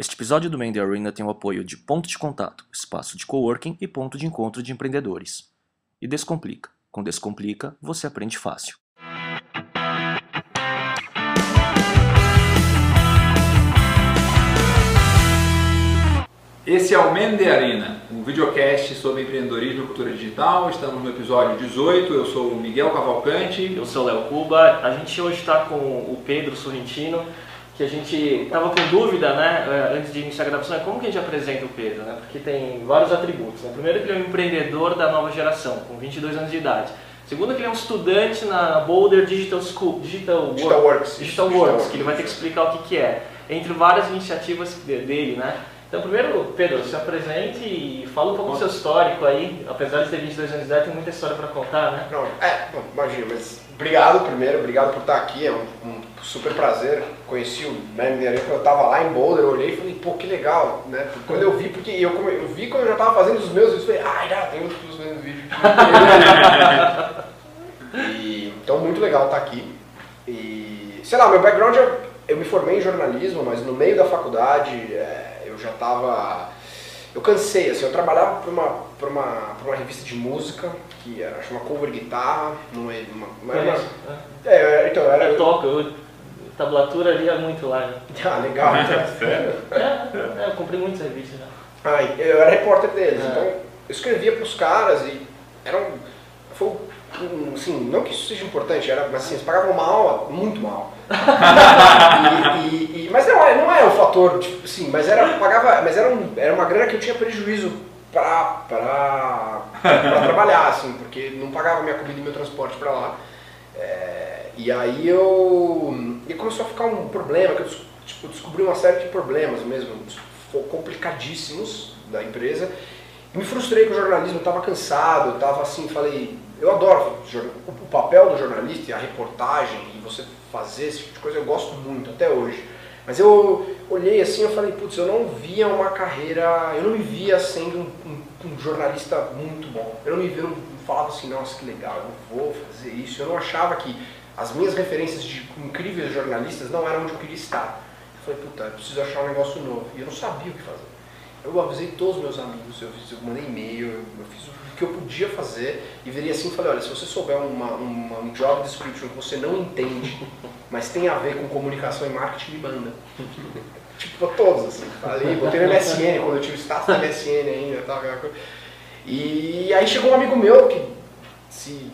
Este episódio do Mandy Arena tem o apoio de Ponto de Contato, espaço de coworking e ponto de encontro de empreendedores. E Descomplica. Com Descomplica, você aprende fácil. Esse é o Mende Arena, um videocast sobre empreendedorismo e cultura digital. Estamos no episódio 18. Eu sou o Miguel Cavalcante. Eu sou o Léo Cuba. A gente hoje está com o Pedro Sorrentino, que a gente estava com dúvida, né, eh, antes de iniciar a gravação, é como que a gente apresenta o Pedro, né? Porque tem vários atributos. Né? Primeiro, que ele é um empreendedor da nova geração, com 22 anos de idade. Segundo, que ele é um estudante na Boulder Digital School, Digital, Digital Works. Digital Works, que ele vai ter que explicar o que, que é, entre várias iniciativas dele, né? Então, primeiro, Pedro, se apresente e fala um pouco do seu histórico aí. Apesar de ter 22 anos de idade, tem muita história para contar, né? Não, é, bom, imagina, mas obrigado primeiro, obrigado por estar aqui, é um, um super prazer. Conheci o Meme Mineiro quando eu estava lá em Boulder, eu olhei e falei, pô, que legal, né? Quando eu vi, porque eu, eu vi quando eu já estava fazendo os meus vídeos, falei, ah, já tem outras pessoas fazendo vídeo. e, então, muito legal estar aqui. E, sei lá, meu background, eu, eu me formei em jornalismo, mas no meio da faculdade, é, eu já estava. Eu cansei, assim, eu trabalhava para uma, pra uma, pra uma revista de música, que era chama Cover Guitarra, não é uma. É, uma é, então era. Eu toco, eu, tablatura ali é muito lá, né? Ah, legal. Sério? É, é, eu comprei muitas revistas já. Ah, eu era repórter deles, É. então eu escrevia para os caras e era um. Foi um, assim, não que isso seja importante, era, mas assim, eles pagavam mal, muito mal. e, e- e- mas não é, não é o fator, tipo, assim, mas era, pagava, mas era, um, era uma grana que eu tinha prejuízo pra, pra, pra trabalhar, assim, porque não pagava minha comida e meu transporte pra lá. É, e aí eu. E começou a ficar um problema, que eu tipo, descobri uma série de problemas mesmo, complicadíssimos da empresa. E me frustrei com o jornalismo, eu estava cansado, eu estava assim, falei, eu adoro o papel do jornalista e a reportagem e você fazer esse tipo de coisa, eu gosto muito, até hoje. Mas eu olhei assim e falei, putz, eu não via uma carreira, eu não me via sendo um, um- um jornalista muito bom. Eu não me via, eu não falava assim, nossa, que legal, eu vou fazer isso. Eu não achava que as minhas referências de incríveis jornalistas não eram onde eu queria estar. Eu falei, puta, eu preciso achar um negócio novo. E eu não sabia o que fazer. Eu avisei todos os meus amigos, eu, fiz, eu mandei e-mail, eu, eu fiz o que eu podia fazer e virei assim e falei, olha, se você souber uma, uma- um job description que você não entende, mas tem a ver com comunicação e marketing, me manda. tipo, pra todos, assim. Falei, botei no MSN, quando eu tinha o status da MSN ainda, tal, aquela coisa. E aí chegou um amigo meu que se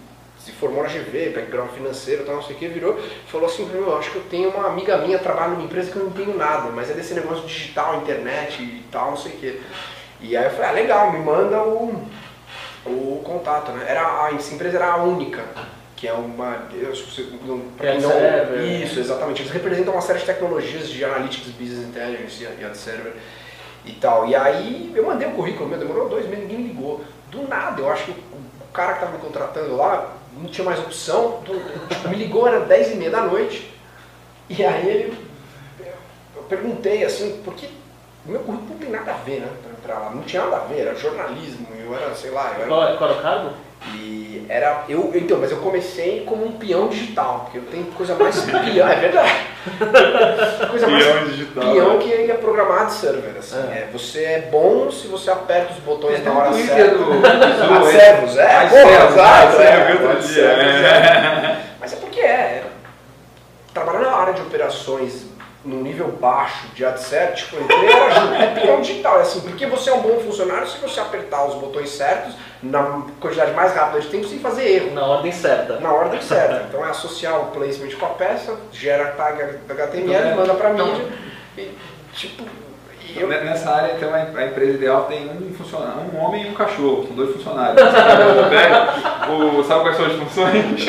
formou na GV, background financeiro, tal, não sei o que, virou falou assim, pra mim, eu acho que eu tenho uma amiga minha, trabalha numa empresa que eu não entendo nada, mas é desse negócio digital, internet e tal, não sei o que. E aí eu falei, ah, legal, me manda o, o contato, né? Era, a, essa empresa era a única, que é uma. Eu, não, pra quem não- server. Isso, exatamente. Eles representam uma série de tecnologias de analytics, business intelligence e ad server e tal. E aí eu mandei o currículo, meu, demorou dois meses, ninguém me ligou. Do nada, eu acho que o cara que estava me contratando lá não tinha mais opção, do- tipo, me ligou, era 10 e meia da noite, e aí ele, eu perguntei assim, porque o meu currículo não tem nada a ver, né, pra entrar lá, não tinha nada a ver, era jornalismo, eu era, sei lá, eu era Qual, qual era o cargo? e era. Eu, então, mas eu comecei como um peão digital, porque eu tenho coisa mais peão, é verdade. Coisa mais Peão digital, peão né? que ia programar de server. Assim. É. É, você é bom se você aperta os botões na hora certa. do- do servos, é, porra, servos, exato, é, outro dia, servos, é. é. Mas é porque é. Trabalhar na área de operações no nível baixo de AdSet, tipo, entrei, era ju- é peão digital, é assim, porque você é um bom funcionário se você apertar os botões certos, na quantidade mais rápida de tempo, sem fazer erro Na ordem certa. na ordem certa. Então é associar o placement com a peça, gera tag HTML, manda pra Então- mídia e tipo. E eu, Nessa área, então, a empresa ideal tem um funcionário, um homem e um cachorro, são dois funcionários. Pega o- sabe quais são as funções?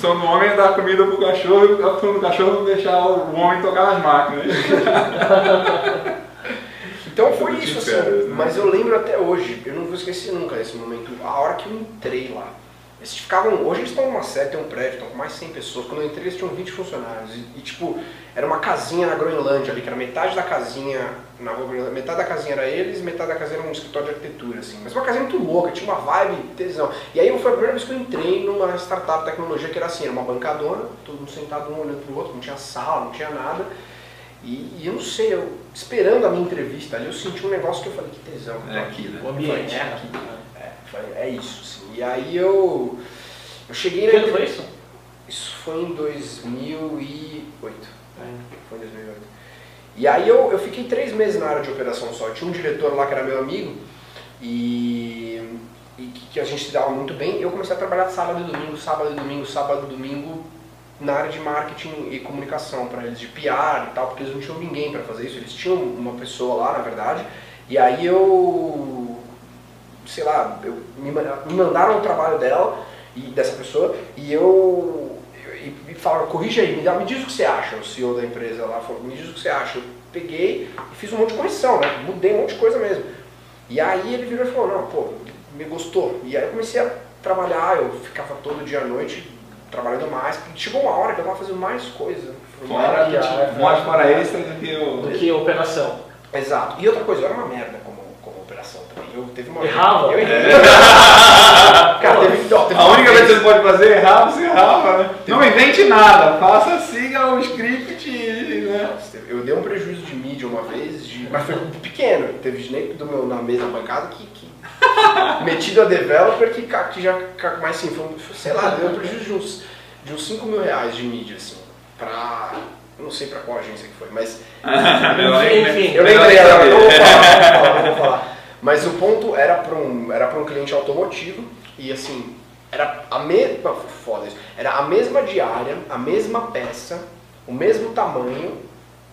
Função do homem é dar comida pro cachorro e a função do cachorro é deixar o homem tocar nas máquinas. então foi isso, assim. férias, né? Mas eu lembro até hoje, eu não vou esquecer nunca esse momento, a hora que eu entrei lá. Eles ficavam, hoje eles estão numa sede, tem um prédio, estão com mais de 100 pessoas. Quando eu entrei eles tinham 20 funcionários. E, e, tipo, era uma casinha na Groenlândia ali, que era metade da casinha na rua Groenlândia, metade da casinha era eles, metade da casinha era um escritório de arquitetura, assim. Mas uma casinha muito louca, tinha uma vibe, tesão. E aí foi a primeira vez que eu entrei numa startup de tecnologia que era assim, era uma bancadona, todo mundo sentado um olhando pro outro, não tinha sala, não tinha nada. E, e eu não sei, eu esperando a minha entrevista ali, eu senti um negócio que eu falei, que tesão. É aqui, né? O ambiente. É né? aqui. É, é isso, assim. E aí eu, eu cheguei na ano foi isso? Isso foi em 2008. Foi em 2008. E aí eu, eu fiquei três meses na área de operação só. Eu tinha um diretor lá que era meu amigo e, e que, que a gente se dava muito bem. Eu comecei a trabalhar sábado e domingo, sábado e domingo, sábado e domingo na área de marketing e comunicação para eles, de PR e tal, porque eles não tinham ninguém para fazer isso. Eles tinham uma pessoa lá, na verdade. E aí eu, sei lá, eu, me, me mandaram o trabalho dela e dessa pessoa e eu e me falaram, corrija aí, me, dá, me diz o que você acha, o CEO da empresa lá falou, me diz o que você acha. Eu peguei e fiz um monte de correção, né? Mudei um monte de coisa mesmo. E aí ele virou e falou, não, pô, me gostou. E aí eu comecei a trabalhar, eu ficava todo dia à noite trabalhando mais, porque chegou uma hora que eu tava fazendo mais coisa. Fora, que a- mais fora extra do que Do o. que operação. Exato. E outra coisa, eu era uma merda como. Eu teve uma Errava? Eu errei. Cara, teve, ó, teve A única vez que você pode fazer é errar, você errava, né? Não invente nada, faça, siga o script, né? Eu dei um prejuízo de mídia uma vez, de- mas foi pequeno. Teve gente do meu, na mesa bancada que, que metido a developer que, que já, mas assim, foi, sei lá, deu um prejuízo de uns, de uns 5 mil reais de mídia, assim, pra. eu não sei pra qual agência que foi, mas Enfim, eu Melhor lembrei agora, não vou falar, não vou falar, não vou falar. Mas o ponto era para um, era um cliente automotivo e assim, era a mesma, foda isso, era a mesma diária, a mesma peça, o mesmo tamanho,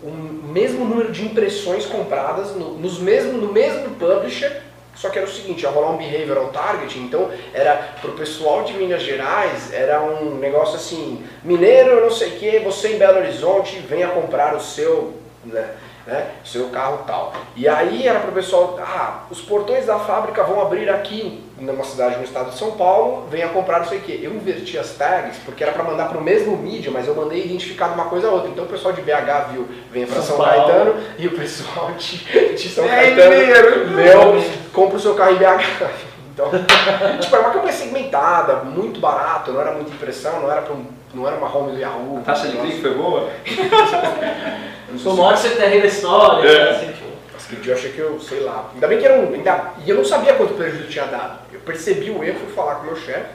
o mesmo número de impressões compradas no, nos mesmo, no mesmo publisher, só que era o seguinte, ia rolar um behavioral targeting, então era pro pessoal de Minas Gerais, era um negócio assim, mineiro, não sei o que, você em Belo Horizonte, venha comprar o seu, né, né, seu carro tal. E aí era pro pessoal, ah, os portões da fábrica vão abrir aqui numa cidade no estado de São Paulo, venha comprar não sei o que. Eu inverti as tags, porque era para mandar pro mesmo mídia, mas eu mandei identificado uma coisa a outra. Então o pessoal de BH viu, venha para São São. Caetano, e o pessoal de, de São aí, Caetano meu, compra o seu carro em BH. Então, tipo, era uma campanha segmentada, muito barato, não era muita impressão, não era, pra um, não era uma home do Yahoo. A taxa de clique foi boa? Sei o se- maior CTR da história. É. assim, tipo, que dia eu achei que eu, sei lá. Ainda bem que era um. Ainda, e eu não sabia quanto prejuízo tinha dado. Eu percebi o erro, fui falar com o meu chefe.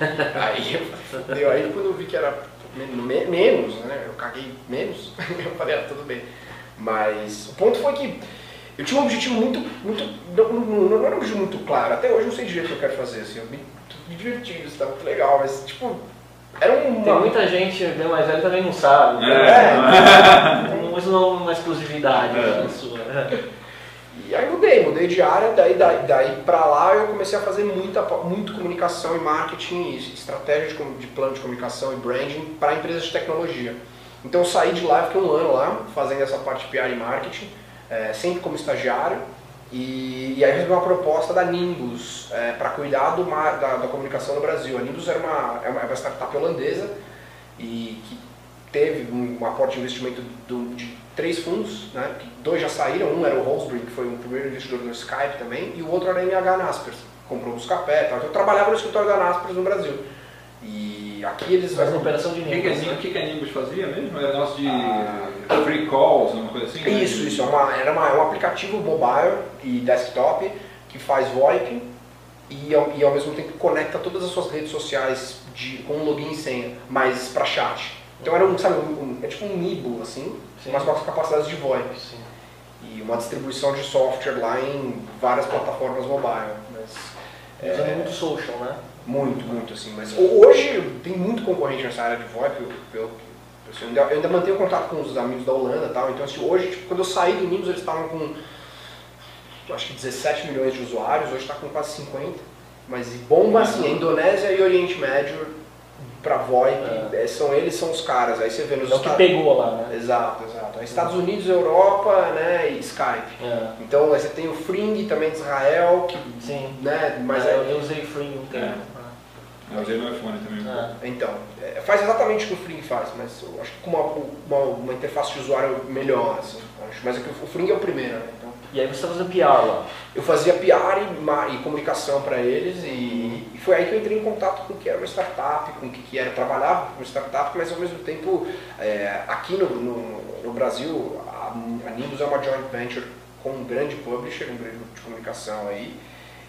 E aí eu. Aí quando eu vi que era me- menos, né? Eu caguei menos, eu falei, ah, tudo bem. Mas o ponto foi que eu tinha um objetivo muito. muito não, não, não era um objetivo muito claro. Até hoje eu não sei direito o que eu quero fazer. Assim, eu me, me diverti, isso tá muito legal. Mas, tipo, era um. Tem muita gente bem mais velha também não sabe. É. né? Não- Isso não é uma exclusividade É. né, sua. E aí mudei, mudei de área, daí, daí, daí pra lá eu comecei a fazer muita, muito comunicação e marketing, e estratégia de, de plano de comunicação e branding para empresas de tecnologia. Então eu saí de lá, fiquei um ano lá fazendo essa parte de PR e marketing, eh, sempre como estagiário, e, e aí recebi uma proposta da Nimbus para cuidar do mar, da, da comunicação no Brasil. A Nimbus era uma, é uma, é uma startup holandesa e que teve um, um aporte de investimento do- de três fundos, né? que dois já saíram, um era o Holsbury, que foi o primeiro investidor do Skype também, e o outro era a MH Naspers, comprou o Buscapé, tal. então eu trabalhava no escritório da Naspers no Brasil. E aqui eles... Mas operação de O que, que, Nimbus, né? que, que a Nimbus fazia mesmo? Era negócio de Ah. Free calls, uma coisa assim? né? Isso, isso, é, uma, era uma- é um aplicativo mobile e desktop que faz VoIP e ao, e ao mesmo tempo conecta todas as suas redes sociais de, com um login e senha, mas para chat. Então era um, sabe, um, um- é tipo um Nibo, assim, Sim. mas com as capacidades de VoIP. Sim. E uma distribuição de software lá em várias plataformas mobile. Mas Usando muito social, né? muito, muito assim. Mas ho- hoje tem muito concorrente nessa área de VoIP. Eu, eu, eu, ainda, eu ainda mantenho contato com os amigos da Holanda e tal. Então assim, hoje, tipo, quando eu saí do Nimbus, eles estavam com acho que 17 milhões de usuários, hoje está com quase 50. Mas bomba assim, a Indonésia e Oriente Médio para VoIP, eh, são eles são os caras. Aí você vê nos É o que Estados- pegou lá, né? Exato, exato. Aí Estados Unidos, Europa, né, e Skype. É. Então aí você tem o Fring também de Israel, que, Sim. né, mas Mas eu, é, eu usei Free um tempo. Eu usei no iPhone também. É. então, é, faz exatamente o que o Fring faz, mas eu acho que com uma, uma, uma interface de usuário melhor, assim, acho. Mas é que o Fring é o primeiro, né, então. E aí você está fazendo PR lá. Eu fazia PR e, e comunicação para eles e, e foi aí que eu entrei em contato com o que era uma startup, com o que, que era trabalhar com uma startup, mas ao mesmo tempo é, aqui no, no, no Brasil a, a Nimbus é uma joint venture com um grande publisher, um grande grupo de comunicação aí.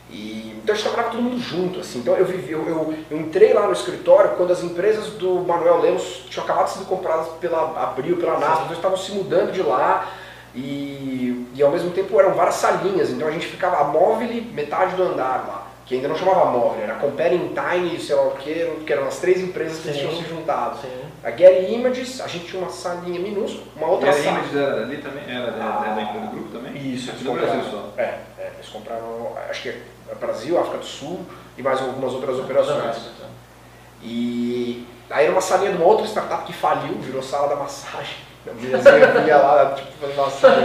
E, então a gente trabalhava todo mundo junto, assim. Então eu, vivi, eu, eu, eu entrei lá no escritório quando as empresas do Manuel Lemos tinham acabado de ser compradas pela Abril, pela NASA, então estavam se mudando de lá e, e ao mesmo tempo eram várias salinhas, então a gente ficava a móvel metade do andar lá, que ainda não chamava móvel, era Comparing Time, sei lá o que, que eram as três empresas que tinham se juntado. Sim. A Getty Images, a gente tinha uma salinha minúscula, uma outra a sala. Image era ali também? Era da, da, da empresa do grupo também? Isso, eles no Brasil compraram. só. É, é, eles compraram, acho que Brasil, África do Sul e mais algumas outras operações. E aí era uma salinha de uma outra startup que faliu, virou sala da massagem. A mulherzinha vinha lá, tipo, fazer massagem.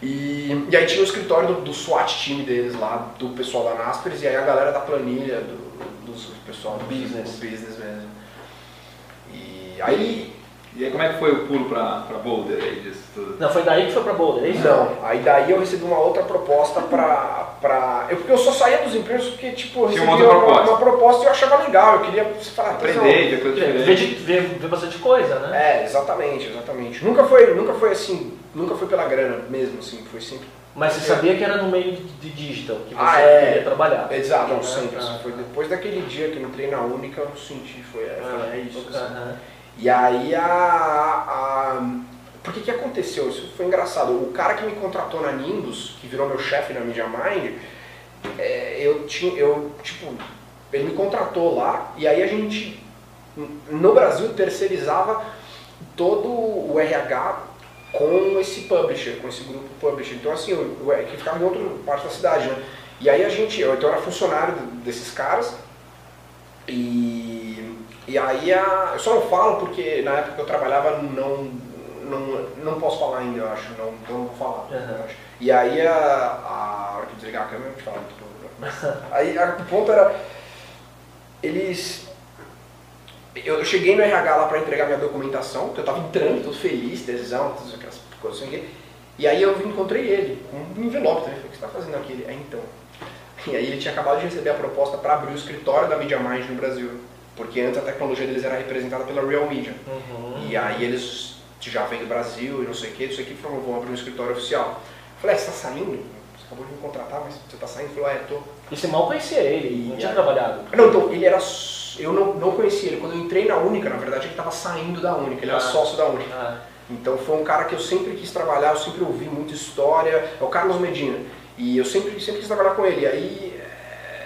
E, e aí tinha o escritório do, do SWAT time deles lá, do pessoal da Naspers, e aí a galera da planilha, do, dos do pessoal do Business. do business mesmo. E aí E aí como é que foi o pulo pra, pra Boulder aí disso tudo? Não, foi daí que foi pra Boulder, é isso? Não, aí daí eu recebi uma outra proposta pra. pra eu, porque eu só saía dos empregos porque, tipo, eu recebi uma outra uma, proposta. uma proposta e eu achava legal, eu queria falar, Aprender, ver coisa Ver, diferente. ver, ver bastante coisa, né? É, exatamente, exatamente. Nunca foi, nunca foi assim, nunca foi pela grana mesmo, assim, foi sempre. Mas você sabia que era no meio de, digital que você Ah, é. queria trabalhar. Exato, não, Ah, sempre. ah, assim, foi ah. depois daquele dia que eu entrei na Única, eu senti, foi, é, Ah, foi, é isso. assim. E aí a. a por que aconteceu? Isso foi engraçado. O cara que me contratou na Nimbus, que virou meu chefe na Media Mind, é, eu tinha. Eu, tipo, ele me contratou lá e aí a gente no Brasil terceirizava todo o RH com esse publisher, com esse grupo publisher. Então assim, o, o, que ficava em outra parte da cidade, né? E aí a gente, eu então era funcionário desses caras e, e aí a, eu só não falo porque na época que eu trabalhava não, não, não posso falar ainda, eu acho, não, então não vou falar. Acho. E aí a, a hora que eu desligar a câmera eu te falo muito pouco. Aí a- o ponto era, eles eu cheguei no RH lá para entregar minha documentação, que eu tava entrando, todo feliz, tesão, todas aquelas coisas assim. E aí eu encontrei ele, com um envelope também. Falei, o que você tá fazendo aqui? Ele, é então. E aí ele tinha acabado de receber a proposta para abrir o escritório da Media Mind no Brasil. Porque antes a tecnologia deles era representada pela Real Media. Uhum. E aí eles já vêm do Brasil e não sei o que, não sei o que, falaram, vão abrir um escritório oficial. Eu falei, ah, você tá saindo? Você acabou de me contratar, mas você tá saindo? Ele falou, é, tô. E você mal conhecia ele, não tinha trabalhado. Não, então, ele era. Eu não, não conhecia ele. Quando eu entrei na Única, na verdade, ele estava saindo da Única, ele era Ah. sócio da Única. Ah, Então foi um cara que eu sempre quis trabalhar, eu sempre ouvi muita história. É o Carlos Medina. E eu sempre, sempre quis trabalhar com ele. E aí.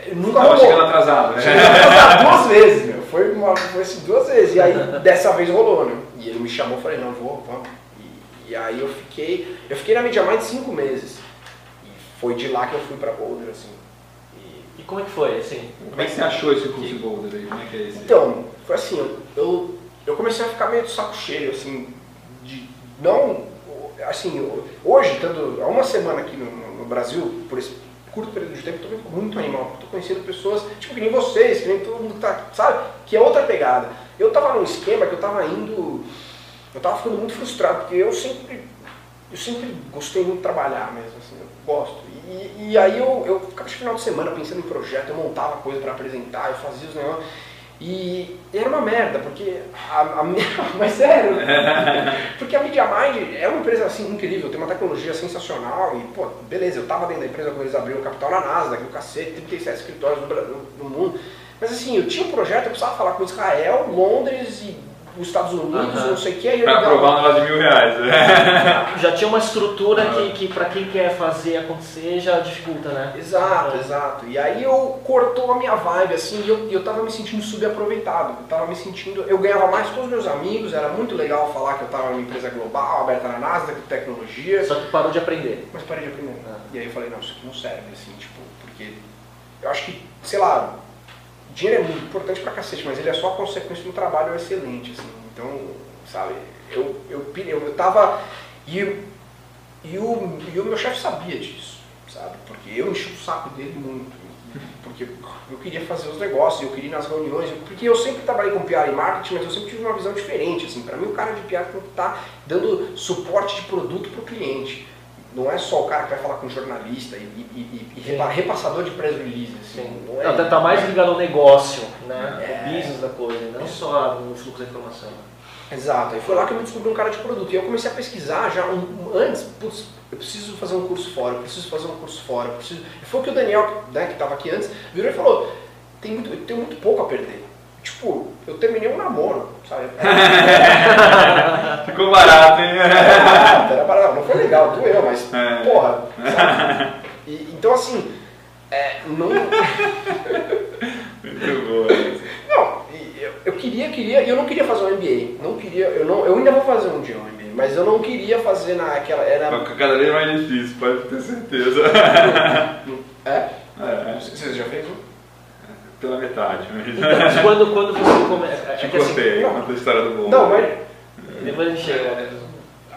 é, eu nunca Tava rolou. chegando atrasado, né? Cheguei atrasado duas vezes. Foi, uma, foi assim, duas vezes. E aí, dessa vez rolou, né? E ele me chamou e falei, não, vou, vamos. E, e aí eu fiquei. Eu fiquei na Media Mind cinco meses. E foi de lá que eu fui pra Boulder, assim. E, E como é que foi, assim? Como é que você achou esse curso de Boulder aí? Como é que é esse? Então, foi assim, eu, eu, eu comecei a ficar meio de saco cheio, assim, de não, assim, hoje, estando há uma semana aqui no, no- no Brasil, por esse curto período de tempo, eu tô muito animal, tô conhecendo pessoas, tipo, que nem vocês, que nem todo mundo tá, sabe, que é outra pegada. Eu tava num esquema que eu tava indo, eu tava ficando muito frustrado, porque eu sempre, eu sempre gostei muito de trabalhar mesmo, assim, eu gosto. E, e aí eu, eu ficava de final de semana pensando em projeto, eu montava coisa para apresentar, eu fazia os negócios. E era uma merda, porque a, a mas sério, porque a MediaMind é uma empresa assim incrível, tem uma tecnologia sensacional e, pô, beleza, eu tava dentro da empresa quando eles abriram o capital na Nasdaq, no cacete, 37 escritórios no, Brasil, no mundo. Mas assim, eu tinha um projeto, eu precisava falar com Israel, Londres e os Estados Unidos, Aham. não sei o que, aí eu Pra ligava- aprovar um negócio de mil reais. né? Já tinha uma estrutura Ah. que, que para quem quer fazer acontecer já dificulta, né? Exato, É. exato. E aí eu cortou a minha vibe, assim, e eu, eu tava me sentindo subaproveitado. Eu tava me sentindo. Eu ganhava mais todos os meus amigos, era muito legal falar que eu tava numa empresa global, aberta na Nasdaq, de tecnologia. Só que parou de aprender. Mas parei de aprender. Ah. E aí eu falei, não, isso aqui não serve, assim, tipo, porque eu acho que, sei lá, dinheiro é muito importante pra cacete, mas ele é só a consequência de um trabalho excelente, assim. Então, sabe, eu, eu, eu, eu tava. E, e, o, e o meu chefe sabia disso, sabe? Porque eu enchi o saco dele muito. Porque eu queria fazer os negócios, eu queria ir nas reuniões, porque eu sempre trabalhei com PR e marketing, mas eu sempre tive uma visão diferente. Assim, para mim, o cara de PR tem que estar dando suporte de produto para o cliente. Não é só o cara que vai falar com jornalista e, e- e- e repa- repassador de press release. Assim, Sim. não é Não, tá, tá mais ligado ao negócio, né? É. O business da coisa, não só no fluxo da informação. Exato, e foi lá que eu me descobri um cara de produto. E eu comecei a pesquisar já um- antes, putz, eu preciso fazer um curso fora, eu preciso fazer um curso fora, eu preciso. E foi o que o Daniel, né, que estava aqui antes, virou e falou, tem muito, eu tenho muito pouco a perder. Tipo, eu terminei um namoro, sabe? Ficou barato, hein? barato, era barato. Não foi legal, doeu, mas É. porra? E- então assim, é, não. Muito boa. Não, eu, eu queria, queria, eu não queria fazer um MBA. Não queria, eu não, eu ainda vou fazer um dia um MBA, mas eu não queria fazer naquela. Era. Cada vez mais difícil, pode ter certeza. É? É, Você já fez um? pela metade. Mas quando, quando você começa. Te É assim, cortei, não. conta a história do bom. Não, mas depois a gente chega.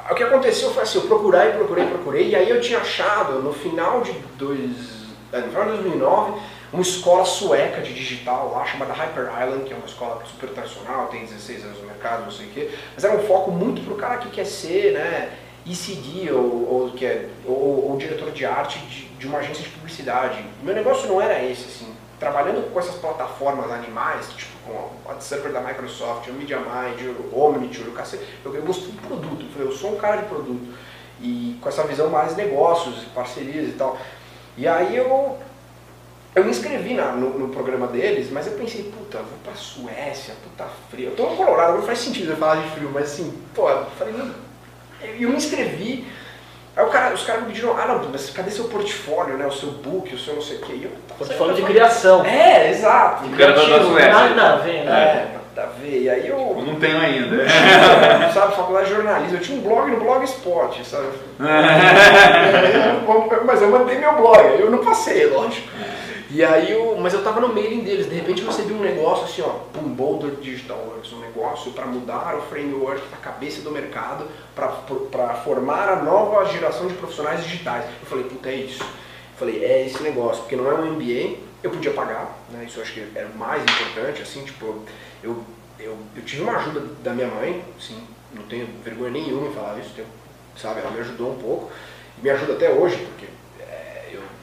o que aconteceu foi assim, eu procurei, procurei, procurei, e aí eu tinha achado no final de, dois, é, no final de 2009 uma escola sueca de digital lá chamada Hyper Island, que é uma escola super tradicional, tem 16 anos no mercado, não sei o quê, mas era um foco muito pro cara que quer ser, né, ECD ou, ou, que é, ou, ou diretor de arte de, de uma agência de publicidade. Meu negócio não era esse, assim. Trabalhando com essas plataformas animais, tipo com o Ad Server da Microsoft, o MediaMind, o Omniture, o cacete, eu, gosto de produto, eu sou um cara de produto. E com essa visão mais negócios, parcerias e tal. E aí eu, eu me inscrevi na- no, no programa deles, mas eu pensei, puta, vou pra Suécia, puta frio. Eu tô no Colorado, não faz sentido eu falar de frio, mas assim, pô, eu falei, não. E eu me inscrevi. Aí o cara, os caras me pediram, ah não, mas cadê seu portfólio, né? O seu book, o seu não sei o quê. E eu, Portfólio de criação. É, exato. O cara da-. Nada a ver, né? É, nada a ver. E aí eu, Eu não tenho ainda. sabe, faculdade de jornalismo, eu tinha um blog no Blogspot, sabe? mas eu mandei meu blog, eu não passei, lógico. E aí eu, mas eu tava no mailing deles, de repente eu recebi um negócio assim, ó, um Boulder Digital Works, um negócio para mudar o framework da cabeça do mercado para formar a nova geração de profissionais digitais. Eu falei, puta, é isso. Eu falei, é esse negócio, porque não é um MBA, eu podia pagar, né? Isso eu acho que era o mais importante, assim, tipo, eu, eu, eu tive uma ajuda da minha mãe, sim, não tenho vergonha nenhuma em falar isso, sabe, ela me ajudou um pouco, me ajuda até hoje, porque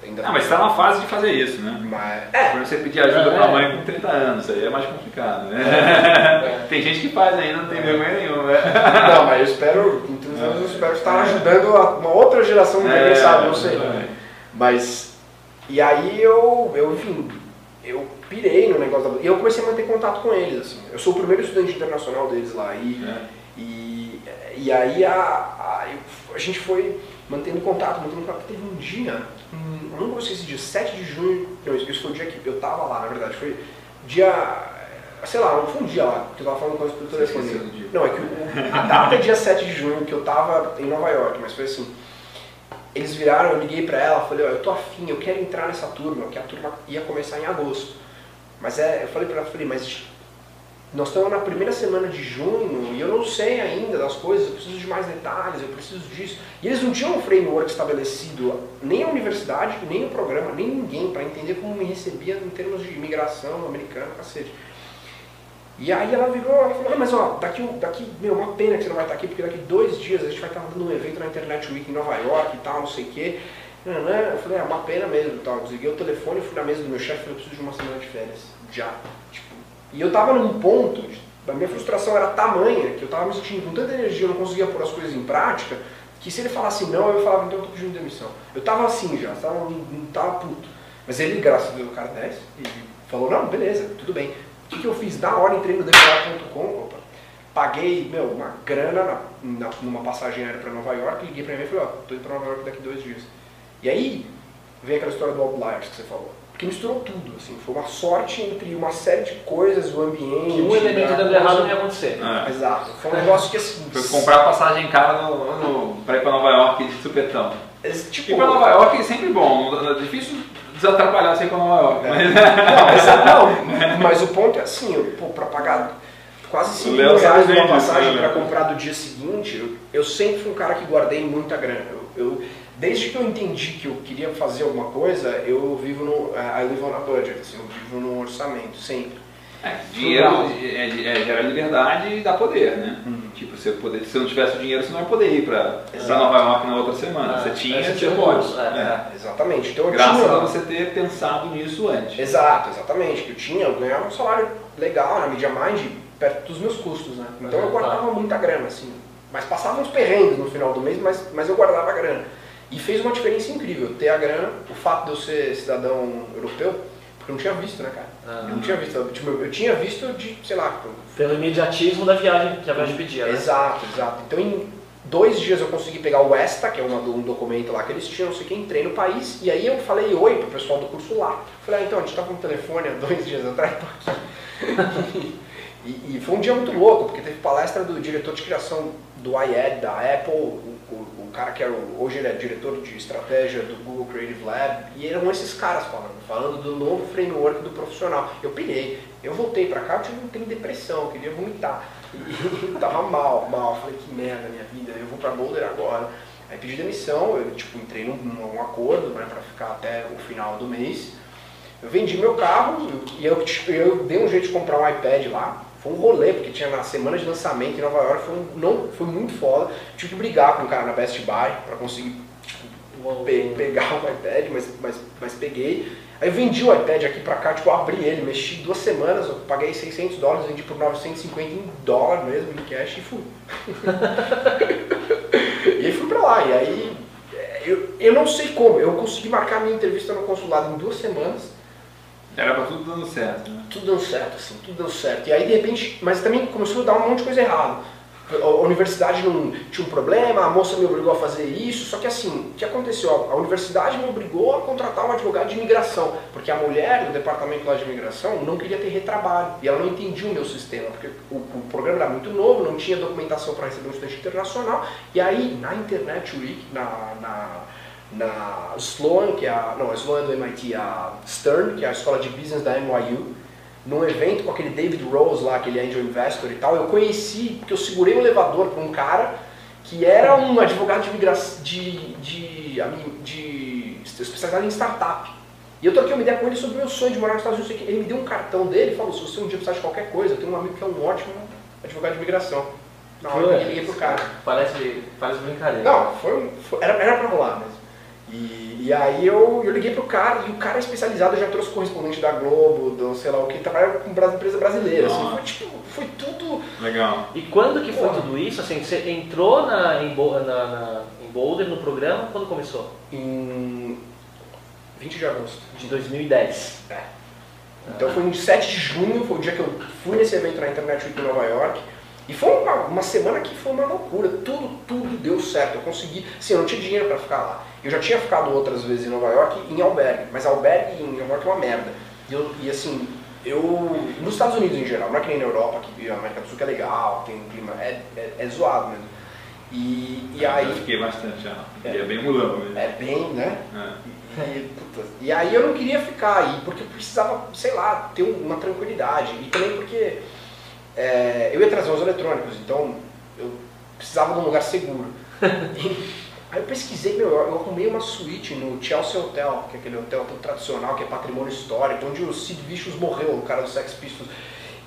ainda... Ah, mas você tá na fase de fazer isso, né? Mas, é, Quando você pedir ajuda É. pra mãe com 30 anos, aí é mais complicado, né? Tem gente que faz ainda, não tem vergonha nenhuma, né? não, mas eu espero, em 30 anos eu espero estar ajudando a- uma outra geração, que É, sabe, não sei. Mas, e aí eu, eu, enfim, eu pirei no negócio da... E eu comecei a manter contato com eles, assim. Eu sou o primeiro estudante internacional deles lá. E, É. e, e aí a, a, a gente foi mantendo contato, mantendo contato. Teve um dia, hum, eu nunca vou esquecer dia, 7 de junho, não, isso foi o dia que eu tava lá, na verdade, foi dia, sei lá, não foi um dia lá, que eu tava falando com as produtoras esqueceu do dia. Não, é que o- a data é dia 7 de junho, que eu tava em Nova York, mas foi assim, eles viraram, eu liguei pra ela, falei, ó, eu tô afim, eu quero entrar nessa turma, que a turma ia começar em agosto. Mas é, eu falei pra ela, falei, mas nós estamos na primeira semana de junho e eu não sei ainda das coisas, eu preciso de mais detalhes, eu preciso disso. E eles não tinham um framework estabelecido, nem a universidade, nem o programa, nem ninguém, para entender como me recebia em termos de imigração americana, cacete. E aí ela virou ela falou, ah, mas ó, daqui, daqui, meu, uma pena que você não vai estar aqui, porque daqui dois dias a gente vai estar dando um evento na Internet Week em Nova York e tal, não sei o quê. Eu falei, é uma pena mesmo e tal. Desliguei o telefone, fui na mesa do meu chefe e falei, eu preciso de uma semana de férias. Já. Tipo, e eu tava num ponto, a minha frustração era tamanha, que eu tava me sentindo com tanta energia, eu não conseguia pôr as coisas em prática, que se ele falasse não, eu falava, então eu tô pedindo demissão. Eu tava assim já, tava, puto. Mas ele, graças a Deus, o cara desce e falou, não, beleza, tudo bem. O que, eu fiz? Na hora entrei no decolar.com, opa, paguei, meu, uma grana na, na- numa passagem aérea pra Nova York, liguei pra mim e falei, ó, tô indo pra Nova York daqui dois dias. E aí, vem aquela história do Outliers que você falou. Porque misturou tudo, assim, foi uma sorte entre uma série de coisas, o ambiente... Que um elemento dando coisa- errado não ia acontecer. É. Exato, foi um negócio que assim... Foi comprar passagem cara no, no, pra ir pra Nova York de supetão. esse Tipo, Ir pra Nova York é sempre bom, não- é difícil desatrapalhar você ir pra Nova York. É. Mas... Não, mas, não, mas o ponto é assim, eu, pô, pra pagar quase 5 O mil reais numa passagem né, pra Léo? comprar do dia seguinte, eu, eu sempre fui um cara que guardei muita grana. Eu, eu- desde que eu entendi que eu queria fazer alguma coisa, eu vivo no. I live on a budget, assim, eu vivo num orçamento, sempre. É, dinheiro Frugal. é, é, gera liberdade e dá poder, né? Uhum. Pra você poder, se você não tivesse o dinheiro, você não ia poder ir pra, pra. Nova York na outra semana. Ah, você tinha, aí você você tinha pode. é, É. Exatamente. Então eu Graças tinha... a você ter pensado nisso antes. Exato, exatamente. Que eu tinha, eu ganhava um salário legal na Media Mind, perto dos meus custos, né? Então eu guardava muita grana, assim. Mas passava uns perrengues no final do mês, mas, mas eu guardava a grana. E fez uma diferença incrível, ter a grana, o fato de eu ser cidadão europeu, porque eu não tinha visto, né, cara? Ah. Eu não tinha visto, eu, tipo, eu tinha visto de, sei lá, Pelo imediatismo da viagem, que a viagem pedia, né? Exato, exato. Então em dois dias eu consegui pegar o ESTA, que é uma, um documento lá que eles tinham, não sei o que, entrei no país, e aí eu falei oi pro pessoal do curso lá. Falei, ah, então, a gente tava no telefone há dois dias atrás, tô aqui. e, e foi um dia muito louco, porque teve palestra do diretor de criação do iAd, da Apple, o, o, o cara que era o, hoje ele é diretor de estratégia do Google Creative Lab, e eram esses caras falando, falando do novo framework do profissional. Eu pirei, eu voltei pra cá, eu tive de depressão, eu queria vomitar. E eu tava mal, mal. Falei, que merda minha vida, eu vou pra Boulder agora. Aí pedi demissão, eu tipo, entrei num, num acordo né, pra ficar até o final do mês. Eu vendi meu carro e eu, eu dei um jeito de comprar um iPad lá. Foi um rolê, porque tinha na semana de lançamento em Nova York, foi, um, não, foi muito foda. Tive que brigar com o cara na Best Buy pra conseguir Uou. pe- pegar o iPad, mas, mas, mas peguei. Aí eu vendi o iPad aqui pra cá, tipo, abri ele, mexi duas semanas, eu paguei 600 dólares, vendi por 950 em dólar mesmo, em cash, e fui. e aí fui pra lá, e aí é, eu, eu não sei como, eu consegui marcar minha entrevista no consulado em duas semanas, Era pra tudo dando certo, né? tudo deu certo, assim, tudo deu certo. E aí de repente, mas também começou a dar um monte de coisa errada. A universidade não tinha um problema, a moça me obrigou a fazer isso, só que assim, o que aconteceu? A universidade me obrigou a contratar um advogado de imigração, porque a mulher do departamento lá de imigração não queria ter retrabalho, e ela não entendia o meu sistema, porque o, o programa era muito novo, não tinha documentação para receber um estudante internacional, e aí na Internet na, na, na Sloan, que é a, não, a Sloan é do MIT, a Stern, que é a escola de business da NYU, num evento com aquele David Rose lá, aquele angel investor e tal, eu conheci, porque eu segurei o elevador para um cara que era um advogado de imigração, de, de, de, especializado em startup. E eu troquei uma ideia com ele sobre o meu sonho de morar nos Estados Unidos. Ele me deu um cartão dele e falou, se você um dia precisar de qualquer coisa, eu tenho um amigo que é um ótimo advogado de imigração. Na hora eu liguei pro cara. Parece, parece brincadeira. Não, foi, um- foi- era, era pra rolar mesmo. E, e aí eu, eu liguei pro cara, e o cara é especializado, já trouxe correspondente da Globo, do sei lá o que, trabalha com empresa brasileira. Assim, foi, tipo, foi tudo. Legal. E quando que foi Porra. tudo isso? Assim, você entrou na, em, na, na- em Boulder no programa, quando começou? em 20 de agosto. De 2010. É. Então foi em 7 de junho, foi o dia que eu fui nesse evento na Internet Week em Nova York. E foi uma, uma semana que foi uma loucura, tudo, tudo deu certo. Eu consegui, sim, eu não tinha dinheiro para ficar lá. Eu já tinha ficado outras vezes em Nova York em albergue, mas albergue em Nova York é uma merda. E, eu, e assim, eu. Nos Estados Unidos em geral, não é que nem na Europa, que a América do Sul que é legal, tem um clima. É, é, é zoado mesmo. E, e Eu aí. fiquei bastante, já. E é bem mulão mesmo. É bem, né? É. E, puta, e aí eu não queria ficar aí, porque eu precisava, sei lá, ter um- uma tranquilidade. E também porque é, eu ia trazer os eletrônicos, então eu precisava de um lugar seguro. Aí eu pesquisei, meu, eu arrumei uma suíte no Chelsea Hotel, que é aquele hotel todo tradicional, que é patrimônio histórico, onde o Sid Vicious morreu, o cara do Sex Pistols,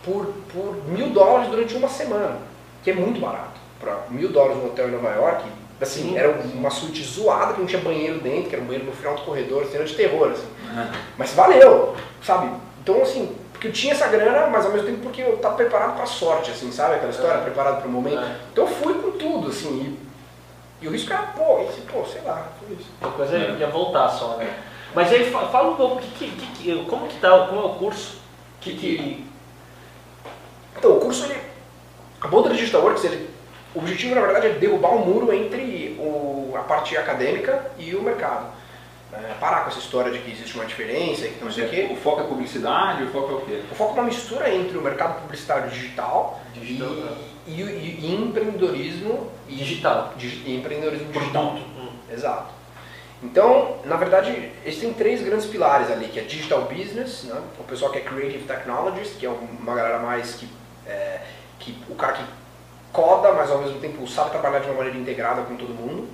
por, por mil dólares durante uma semana, que é muito barato. Para mil dólares no hotel em Nova York, assim, Sim. era uma suíte zoada, que não tinha banheiro dentro, que era um banheiro no final do corredor, cena de terror, assim. Mas valeu, sabe? Então, assim, porque eu tinha essa grana, mas ao mesmo tempo porque eu tava preparado pra sorte, assim, sabe? Aquela história, É. preparado pro momento. É. Então eu fui com tudo, assim, e, e o risco era, pô, esse, pô, sei lá, foi isso. Uma coisa É. ia voltar só, né? Mas aí fa- fala um pouco, que, que, que, como que tá, como é o curso? Que, que, Então, o curso, ele, a Boulder Digital Works, ele, o objetivo, na verdade, é derrubar o muro entre o, a parte acadêmica e o mercado. É, parar com essa história de que existe uma diferença e que não sei o quê. O foco é publicidade, o foco é o quê? O foco é uma mistura entre o mercado publicitário digital, Digital, e, né? e, e- e empreendedorismo Digital. digi- e empreendedorismo digital. Hum. Exato. Então, na verdade, existem três grandes pilares ali, que é digital business, né? o pessoal que é creative technologist, que é uma galera mais que, é, que o cara que coda, mas ao mesmo tempo sabe trabalhar de uma maneira integrada com todo mundo,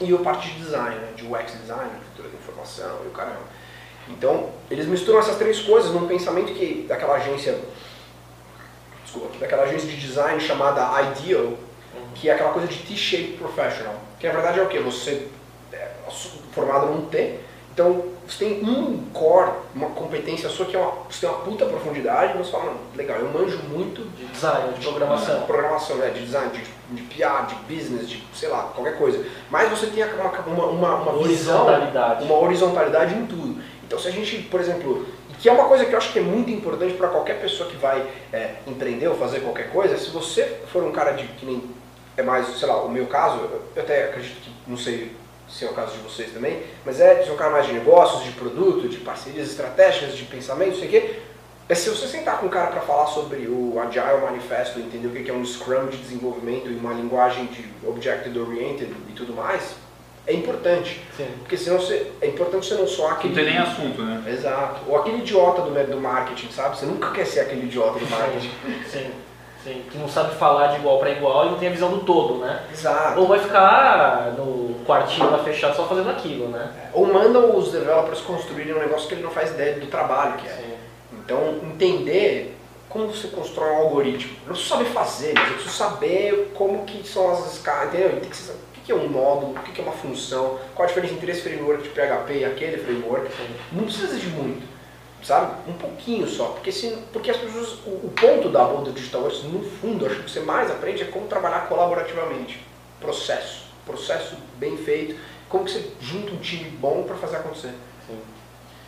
e a parte de design, né? de UX design, arquitetura da informação e o caramba. Então, eles misturam essas três coisas num pensamento que daquela agência desculpa, daquela agência de design chamada Ideal, que é aquela coisa de T-shaped professional. Que na verdade é o que? Você é formado num T, então você tem um core, uma competência sua que é uma, você tem uma puta profundidade, mas você fala, legal, eu manjo muito De design, de programação. de programação, né, de design, de, de PR, de business, de sei lá, qualquer coisa. Mas você tem uma, uma, uma, uma visão, Horizontalidade. uma horizontalidade em tudo. Então se a gente, por exemplo, que é uma coisa que eu acho que é muito importante para qualquer pessoa que vai é, empreender ou fazer qualquer coisa, se você for um cara de que nem é mais, sei lá, o meu caso, eu até acredito que, não sei se é o caso de vocês também, mas é de um cara mais de negócios, de produto, de parcerias estratégicas, de pensamento, não sei o quê. É se você sentar com um cara para falar sobre o Agile Manifesto, entender o que é um Scrum de desenvolvimento e uma linguagem de Objective Oriented e tudo mais, é importante. Sim. Porque senão você, é importante você não só Não aquele... tem nem assunto, né? Exato. Ou aquele idiota do, do marketing, sabe? Você nunca quer ser aquele idiota do marketing. Sim, sim. Que não sabe falar de igual para igual e não tem a visão do todo, né? Exato. Ou vai ficar no quartinho lá fechado só fazendo aquilo, né? Ou mandam os developers construírem um negócio que ele não faz ideia do trabalho que é. Sim. Então, entender como você constrói um algoritmo. Eu não preciso saber fazer, mas eu preciso saber como que são as escalas, entendeu? Tem que saber o que é um módulo, o que que é uma função, qual a diferença entre esse framework de PHP e aquele framework. Sim. Não precisa de muito, sabe? Um pouquinho só, porque, se, porque as pessoas, o, o ponto da Boulder Digital Works, no fundo, acho que o que você mais aprende é como trabalhar colaborativamente. Processo, processo bem feito, como que você junta um time bom para fazer acontecer. Sim.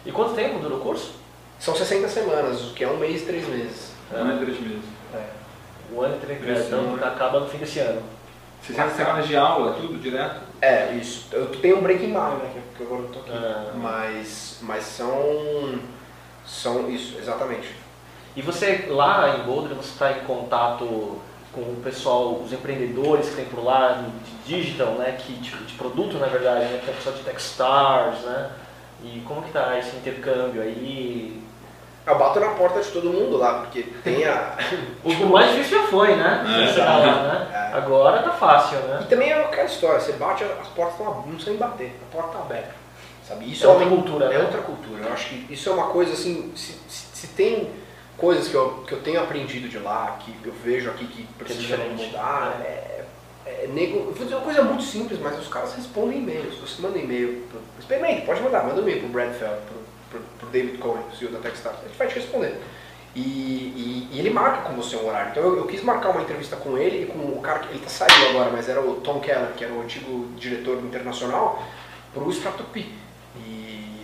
E quanto tempo dura o curso? São 60 semanas, o que é um mês e três meses. Um ano e três meses. O ano e três Esse então acaba no fim desse ano. 60 semanas de aula, tudo direto? É, isso. Eu tenho um break em maio, né? que- Que agora eu tô aqui. Ah. Mas, mas são. São isso, exatamente. E você lá em Boulder, você está em contato com o pessoal, os empreendedores que tem por lá de digital, né, que de, de produto na verdade, né, tem o pessoal de Techstars, né? E como que tá esse intercâmbio aí? Eu bato na porta de todo mundo lá, porque tem a. O, mais difícil já foi, né? É. Tá lá, né? É. Agora tá fácil, E né? também é aquela história, você bate, as portas estão não precisam bater, a porta está aberta. Sabe? Isso É outra uma- cultura, É né? outra cultura. Eu acho que isso é uma coisa assim, se, se- se tem coisas que eu, que eu tenho aprendido de lá, que eu vejo aqui que precisam diferente. mudar, é, é nego, vou dizer uma coisa muito simples, mas os caras respondem e-mails. Você manda e-mail, pro, experimente, pode mandar, manda um e-mail pro Brad Feld, pro, pro, pro David Cohen, CEO da Techstars, ele vai te responder. E, e- e ele marca com você um horário. Então eu, eu quis marcar uma entrevista com ele e com o cara que ele tá saindo agora, mas era o Tom Keller, que era o antigo diretor internacional, pro Stratopi.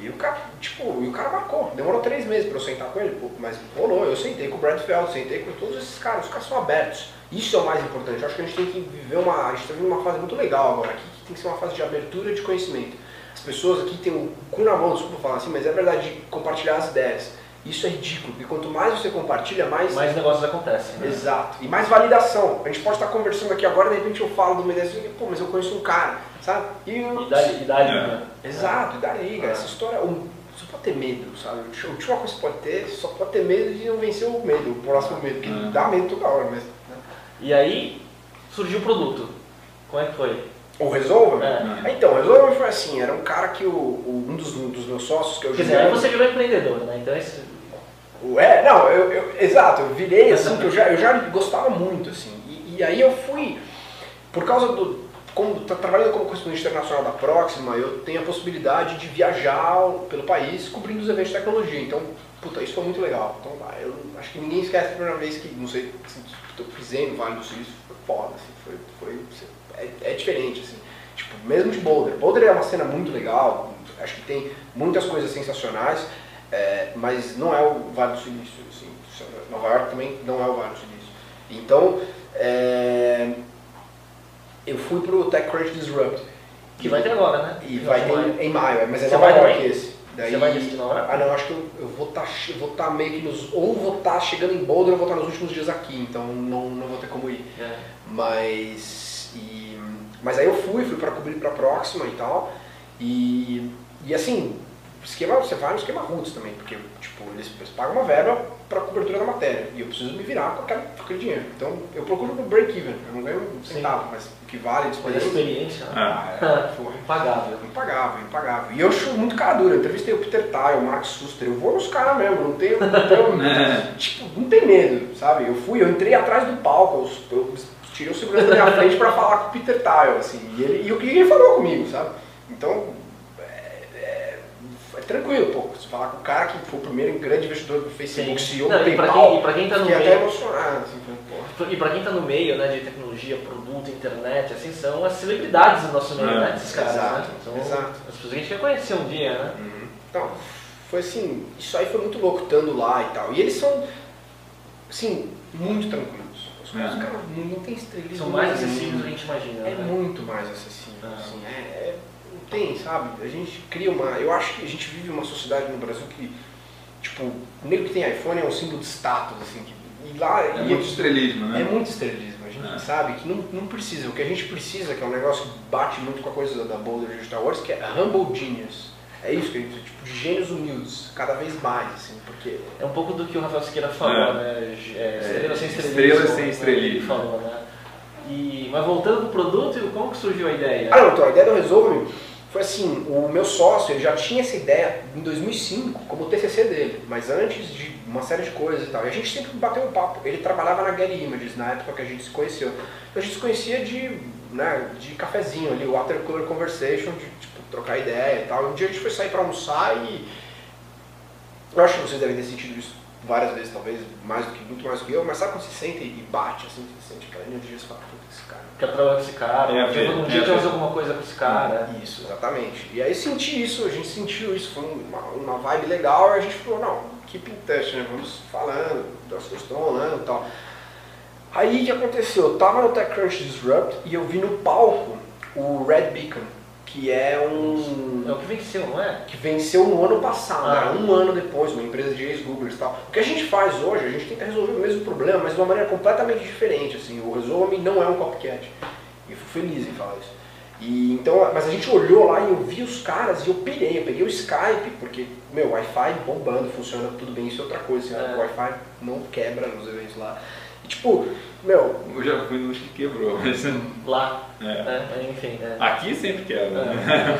E o cara, tipo, e o cara marcou. Demorou três meses pra eu sentar com ele, mas rolou. Eu sentei com o Brad Feld, sentei com todos esses caras. Os caras são abertos. Isso é o mais importante. Eu acho que a gente tem que viver uma. A gente tá vivendo uma fase muito legal agora aqui, que tem que ser uma fase de abertura de conhecimento. As pessoas aqui têm o cu na mão, desculpa falar assim, mas é verdade de compartilhar as ideias. Isso é ridículo, porque quanto mais você compartilha, mais. Mais negócios acontecem, né? Exato. E mais validação. A gente pode estar conversando aqui agora, de repente eu falo uma ideia assim, pô, mas eu conheço um cara, sabe? E eu- E dá, e É. liga. Exato, e dá liga. É. Essa história, um, você pode ter medo, sabe? A última coisa que você pode ter, só pode ter medo de não vencer o medo, o próximo medo, porque É. dá medo toda hora, mas. né? E aí surgiu o produto. Como é que foi? O Resolve? É. Então, o Resolve foi assim, era um cara que o, o- um dos, um dos meus sócios, que o Quer dizer, aí você virou empreendedor, né? Então esse, É, não, eu, eu- exato, eu virei assim, que eu já, eu já gostava muito, assim. E, e aí eu fui, por causa do. Como tá trabalhando como correspondente internacional da Próxima, eu tenho a possibilidade de viajar pelo país cobrindo os eventos de tecnologia. Então, puta, isso foi muito legal. Então, eu acho que ninguém esquece a primeira vez que, não sei, assim, eu pisei no Vale do Silício, foi foda, assim, foi, foi, é, é diferente, assim. Tipo, mesmo de Boulder. Boulder é uma cena muito legal, acho que tem muitas coisas sensacionais, é, mas não é o Vale do Silício. Assim. Nova York também não é o Vale do Silício. Então, é, eu fui pro TechCrunch Disrupt. que vai ter agora, né? E vai ter em maio, mas é Você Nova York também? esse. Daí, Você vai nesse de Nova York? Ah não, acho que eu, eu vou estar vou tá meio que nos. Ou vou estar chegando em Boulder ou vou estar nos últimos dias aqui, então não, não vou ter como ir. É. Mas. Mas aí eu fui, fui pra cobrir pra próxima e tal. E, e assim, esquema, você vai no esquema roots também, porque tipo, eles, eles pagam uma verba para cobertura da matéria e eu preciso me virar com, aquela, com aquele dinheiro. Então eu procuro no break-even, eu não ganho um centavo, mas o que vale Mas a disponível. experiência, né? Ah, é, porra, Impagável. Impagável, impagável. E eu acho muito cara dura. Eu entrevistei o Peter Tile, o Mark Suster. Eu vou nos caras mesmo, não tenho. Não tenho É. tipo, não tem medo, sabe? Eu fui, eu entrei atrás do palco, eu, eu tirei o segurança da minha frente pra falar com o Peter Tile, assim. E ele, e o que ele falou comigo, sabe? Então, é, é- é tranquilo, pô. Se falar com o cara que foi o primeiro grande investidor do Facebook, Sim. CEO Não, do e PayPal, quem- e pra quem tá no fiquei até meio- emocionado, assim, porra. E pra quem tá no meio né, de tecnologia, produto, internet, assim, são as celebridades do nosso meio, É. né? Esses caras, Exato, né? São exato. as pessoas que a gente quer conhecer um dia, né? Então, foi assim, isso aí foi muito louco estando lá e tal. E eles são, assim, muito tranquilos. Os caras, É. cara, não, não tem estrelismo. São mais acessíveis do que a gente imagina. É né? muito mais acessível, Ah. assim, é, é- não tem, sabe? A gente cria uma, eu acho que a gente vive uma sociedade no Brasil que, tipo, o nego que tem iPhone é um símbolo de status, assim, que, e lá... É e muito estrelismo, é né? muito estrelismo, a gente É. sabe que não, não precisa. O que a gente precisa, que é um negócio que bate muito com a coisa da Boulder Digital Wars, que é humble genius. É isso que a gente precisa, tipo, de gênios humildes, cada vez mais, assim, porque... É um pouco do que o Rafael Siqueira falou, É. né? É, estrela sem estrelismo. Estrela sem né, estrelismo. Ele falou, né? E, mas voltando pro produto, como que surgiu a ideia? Ah, não, então, a ideia do Resolve foi assim, o meu sócio, ele já tinha essa ideia em 2005, como o TCC dele, mas antes de uma série de coisas e tal. E a gente sempre bateu um papo. Ele trabalhava na Getty Images na época que a gente se conheceu. Então a gente se conhecia de, né, de cafezinho ali, water cooler conversation, de tipo, trocar ideia e tal. Um dia a gente foi sair pra almoçar e eu acho que vocês devem ter sentido isso várias vezes, talvez, mais do que, muito mais do que eu, mas sabe quando você sente e bate, assim, você sente aquela energia, você fala, puta, esse cara Quer trabalhar com esse cara, É, um dia, é, um é, dia é. fazer alguma coisa com esse cara. Isso, exatamente. E aí senti isso, a gente sentiu isso, foi uma, uma vibe legal, e a gente falou, não, keep in touch, né? Vamos falando, das coisas estão rolando e tal. Aí o que aconteceu? Eu tava no TechCrunch Disrupt e eu vi no palco o Red Beacon, que é um. É o que venceu, não é? que venceu no ano passado, Ah. né? um ano depois, uma empresa de ex-Googlers e tal. O que a gente faz hoje, a gente tenta resolver o mesmo problema, mas de uma maneira completamente diferente. Assim. O Resolve não é um copycat. E eu fui feliz em falar isso. E, então, mas a gente olhou lá e eu vi os caras e eu pirei. Eu peguei o Skype, porque, meu, Wi-Fi bombando, funciona tudo bem, isso é outra coisa. Assim, É. O Wi-Fi não quebra nos eventos lá. Tipo, meu, Eu já fui nos que quebrou, mas Lá. é. É, enfim. É. aqui sempre quebra. né?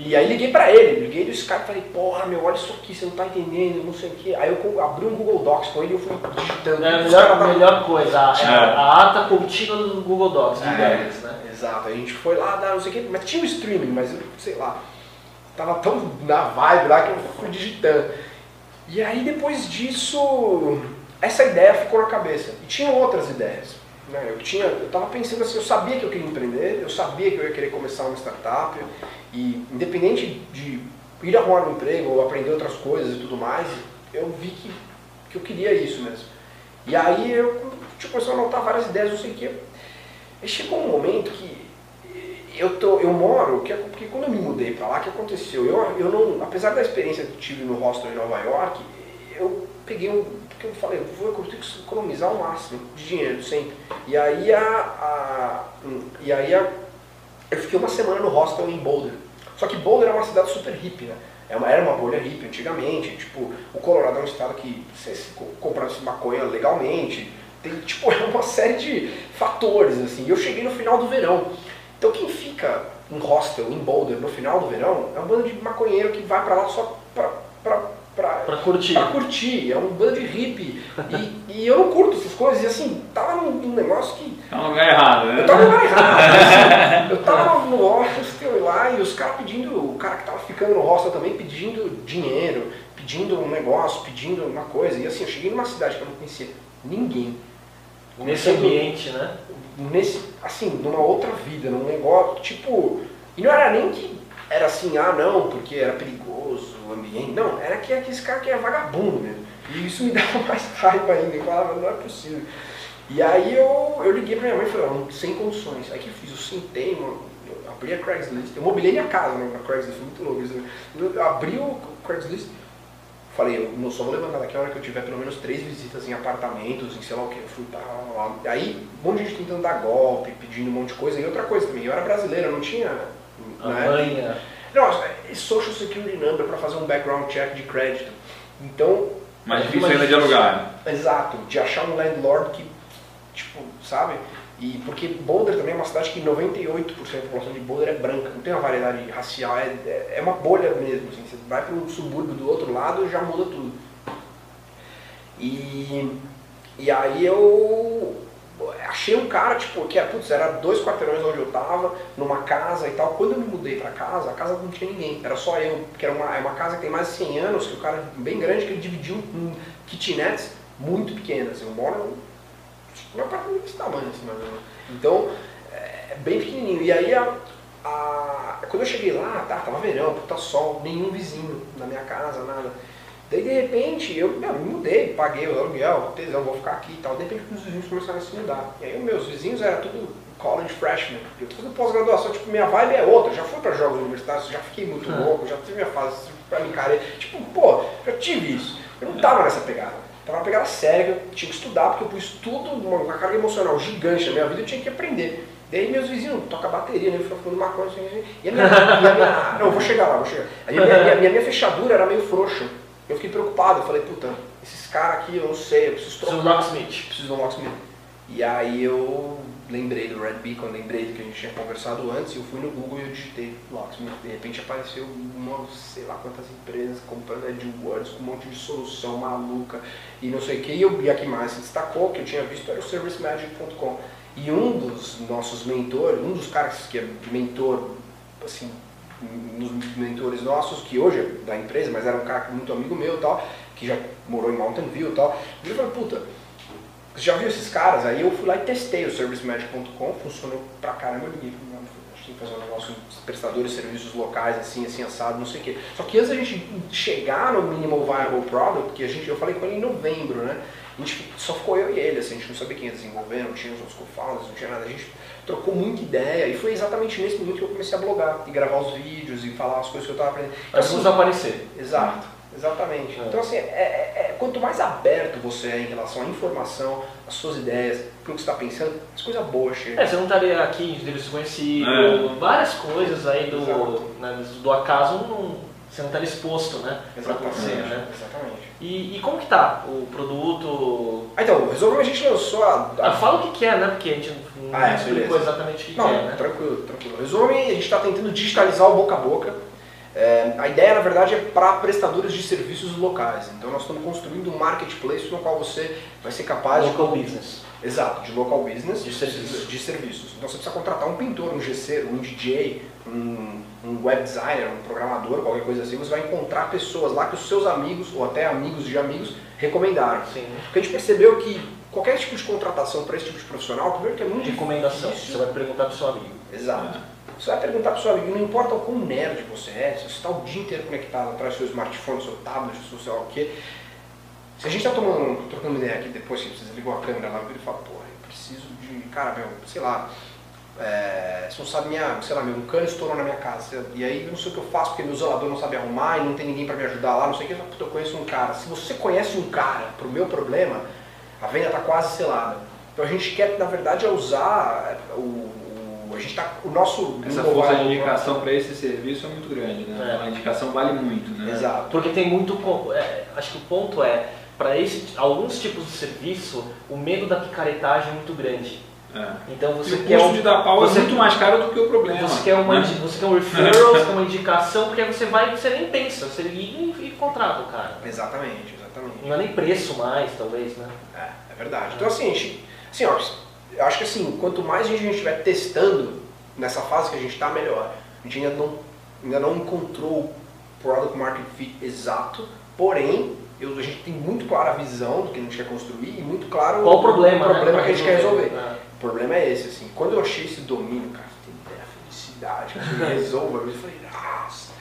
E aí liguei pra ele, liguei do Skype e falei, porra meu, olha isso aqui, você não tá entendendo, não sei o quê. Aí eu abri um Google Docs com ele e eu fui digitando. É a melhor, melhor coisa, a, É. a ata contínua do Google Docs, do É, né? Exato, a gente foi lá, dar não sei o quê, mas tinha o streaming, mas eu, sei lá, tava tão na vibe lá que eu fui digitando. E aí depois disso, essa ideia ficou na cabeça. E tinham outras ideias. Né? Eu, tinha, eu tava pensando assim, eu sabia que eu queria empreender, eu sabia que eu ia querer começar uma startup, e independente de ir arrumar um emprego ou aprender outras coisas e tudo mais, eu vi que, que eu queria isso mesmo. E aí eu tipo, comecei a anotar várias ideias, não sei o que. E chegou um momento que eu, tô, eu moro, que, porque quando eu me mudei pra lá, o que aconteceu? Eu, eu não, apesar da experiência que tive no hostel em Nova York, eu peguei um, porque eu falei, vou eu tenho economizar o máximo de dinheiro sempre. E aí a, a hum, e aí a, eu fiquei uma semana no hostel em Boulder. Só que Boulder é uma cidade super hippie, né? É Era uma bolha hippie antigamente, tipo, o Colorado é um estado que você compra maconha legalmente, tem, tipo, é uma série de fatores, assim. E eu cheguei no final do verão. Então quem fica em hostel, em Boulder, no final do verão, é um bando de maconheiro que vai pra lá só pra, pra, pra, Pra curtir. pra curtir. É um bando de hippie. E, e eu não curto essas coisas. E assim, tava num, num negócio que Tá no lugar errado, né? eu tava no lugar errado. assim. eu tava no hostel lá e os caras pedindo, o cara que tava ficando no hostel também pedindo dinheiro, pedindo um negócio, pedindo uma coisa. E assim, eu cheguei numa cidade que eu não conhecia ninguém. Nesse ambiente, né? Nesse, assim, numa outra vida, num negócio, tipo. E não era nem que era assim, ah não, porque era perigoso o ambiente. Não, era que aquele cara que é vagabundo mesmo. E isso me dava mais raiva ainda. Eu falava, não é possível. E aí eu, eu liguei pra minha mãe e falei, não, sem condições. Aí que eu fiz, eu sentei, mano, eu abri a Craigslist, eu mobilei minha casa né, na Craigslist, muito louco isso. Eu abri o Craigslist, falei, eu não só vou levantar daqui a hora que eu tiver pelo menos três visitas em apartamentos, em sei lá o que, eu fui lá, lá. Aí, um monte de gente tentando dar golpe, pedindo um monte de coisa. E outra coisa também, eu era brasileiro, eu não tinha. A manha. Não, é Social Security Number para fazer um background check de crédito. Então, Mais difícil ainda de alugar. né? exato, de achar um landlord que, tipo, sabe? E porque Boulder também é uma cidade que 98% da população de Boulder é branca, não tem uma variedade racial, é, é, é uma bolha mesmo. Assim, você vai para um subúrbio do outro lado e já muda tudo. E, e aí eu achei um cara, tipo, que era, putz, era dois quarteirões onde eu tava, numa casa e tal. Quando eu me mudei pra casa, a casa não tinha ninguém, era só eu, porque era uma, é uma casa que tem mais de 100 anos, que o cara é bem grande, que ele dividiu em kitnets muito pequenas. Eu moro num apartamento desse tamanho, assim. Então, é bem pequenininho. E aí, a, a- quando eu cheguei lá, tá, tava verão, puta sol, nenhum vizinho na minha casa, nada. Daí, de repente, eu me mudei, paguei o aluguel, tesão, vou ficar aqui e tal. De repente, os vizinhos começaram a se mudar. E aí, meus vizinhos eram tudo college freshman. Eu tô fazendo pós-graduação, tipo, minha vibe é outra. Já fui pra jogos universitários, já fiquei muito louco, já tive minha fase pra me encarar. Tipo, pô, já tive isso. Eu não tava nessa pegada. Tava uma pegada séria, eu tinha que estudar, porque eu pus tudo, uma, carga emocional gigante na minha vida, eu tinha que aprender. Daí meus vizinhos tocam bateria, né? Ficam fumando maconha, assim, assim. E a minha, e a minha- Não, eu vou chegar lá, vou chegar. A minha, minha, minha, minha fechadura era meio frouxa. Eu fiquei preocupado, eu falei, puta, esses caras aqui, eu não sei, eu preciso Preciso trocar. do locksmith. Preciso um locksmith. E aí eu lembrei do Red Beacon, lembrei do que a gente tinha conversado antes, e eu fui no Google e eu digitei locksmith. De repente apareceu uma, sei lá quantas empresas comprando AdWords com um monte de solução maluca e não sei o que. E, eu, e a que mais se destacou, que eu tinha visto, era o ServiceMagic.com. E um dos nossos mentores, um dos caras que é mentor, assim, nos mentores nossos, que hoje é da empresa, mas era um cara muito amigo meu tal, que já morou em Mountain View e tal. E eu falei, puta, você já viu esses caras? Aí eu fui lá e testei o ServiceMagic.com, funcionou pra caramba, eu liguei, "Não, a gente tem que fazer um negócio, prestadores de serviços locais, assim, assim, assado, não sei o quê. Só que antes da gente chegar no Minimal Viable Product, que a gente, eu falei com ele em novembro, né? A gente só ficou eu e ele, assim, a gente não sabia quem ia desenvolver, não tinha os outros co-founders, não tinha nada, a gente trocou muita ideia e foi exatamente nesse momento que eu comecei a blogar e gravar os vídeos e falar as coisas que eu tava aprendendo. Então, assim, aparecer. Exato, exatamente. É. Então, assim, é, é- é- quanto mais aberto você é em relação à informação, às suas ideias, aquilo que você está pensando, as coisas boas chegam. É, você não estaria aqui em endereço desconhecido, É. várias coisas aí do, né, do acaso, não, você não estaria exposto, né? Pra acontecer, Exatamente. né? Exatamente. E, e como que tá o produto? Ah, então, o a gente lançou a. Ah, fala o que que é, né? Porque a gente não Ah, é, explicou beleza. exatamente o que, que Não, é, né? tranquilo, tranquilo. Resume, a gente está tentando digitalizar o boca a boca. É, a ideia, na verdade, é para prestadores de serviços locais. Então, nós estamos construindo um marketplace no qual você vai ser capaz de Local business. Exato, de local business, De serviços. de serviços. Então você precisa contratar um pintor, um gesseiro, um DJ, um, um web designer, um programador, qualquer coisa assim. Você vai encontrar pessoas lá que os seus amigos, ou até amigos de amigos, recomendaram. Sim. Porque a gente percebeu que qualquer tipo de contratação para esse tipo de profissional, primeiro que é muito Recomendação. difícil. Você vai perguntar pro seu amigo. Exato. Você vai perguntar para o seu amigo, não importa o quão nerd você é, se você está o dia inteiro conectado atrás do seu smartphone, do seu tablet, do seu sei lá o quê. Se a gente está trocando ideia aqui depois que você desligou a câmera lá, ele fala, porra, eu preciso de, cara, meu, sei lá, é, você não sabe minha, sei lá, meu, um cano estourou na minha casa, e aí não sei o que eu faço porque meu isolador não sabe arrumar e não tem ninguém para me ajudar lá, não sei o que, eu falo, puta, eu conheço um cara. Se você conhece um cara pro meu problema, a venda está quase selada. Então a gente quer, na verdade, é usar o, o- a gente tá, o nosso Essa força de indicação para esse serviço é muito grande, né? É. A indicação vale muito, né? Exato. Porque tem muito. é, acho que o ponto é, para alguns tipos de serviço, o medo da picaretagem é muito grande. É. Então E você o quer. custo um- de dar pau você- é muito mais caro do que o problema. Você quer, uma, né? você quer um referral, você quer uma indicação, porque aí você vai e você nem pensa, você liga e, e contrata o cara. Exatamente, exatamente. Não é nem preço mais, talvez, né? É, é verdade. Então assim, assim, ó, eu acho que assim, quanto mais a gente estiver testando nessa fase que a gente está, melhor. A gente ainda não, ainda não encontrou o product market fit exato, porém, eu, a gente tem muito clara a visão do que a gente quer construir e muito claro Qual o problema, o problema né, que a gente quer resolver. É. O problema é esse, assim, quando eu achei esse domínio, cara, tem ideia, felicidade, que eu resolva, eu falei, nossa,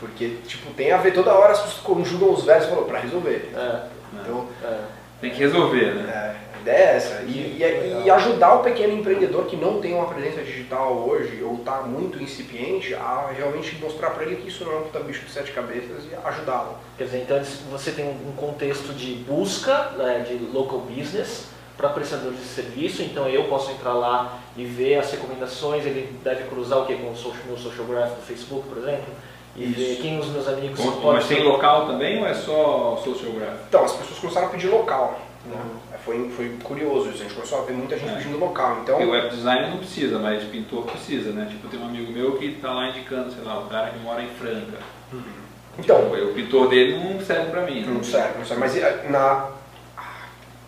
porque, tipo, tem a ver toda hora, as pessoas conjugam os verbos e falam, pra resolver. É, Então, é. Tem que resolver, né? é, a ideia é essa. E, e- e ajudar o pequeno empreendedor que não tem uma presença digital hoje ou está muito incipiente a realmente mostrar para ele que isso não é um puta bicho de sete cabeças e ajudá-lo. Quer dizer, então você tem um contexto de busca né, de local business, para prestadores de serviço, então eu posso entrar lá e ver as recomendações, ele deve cruzar o que com o social, meu social graph do Facebook, por exemplo, e Isso. ver quem os meus amigos Bom, podem Mas tem local também ou é só social graph? Então, as pessoas começaram a pedir local. né? Uhum. Foi, foi curioso isso, a gente começou a ver muita gente É. pedindo local. Então, Porque web design não precisa, mas pintor precisa, né? Tipo, tem um amigo meu que tá lá indicando, sei lá, o cara que mora em Franca. então O pintor dele não serve pra mim. não serve, não serve. Mas eh, na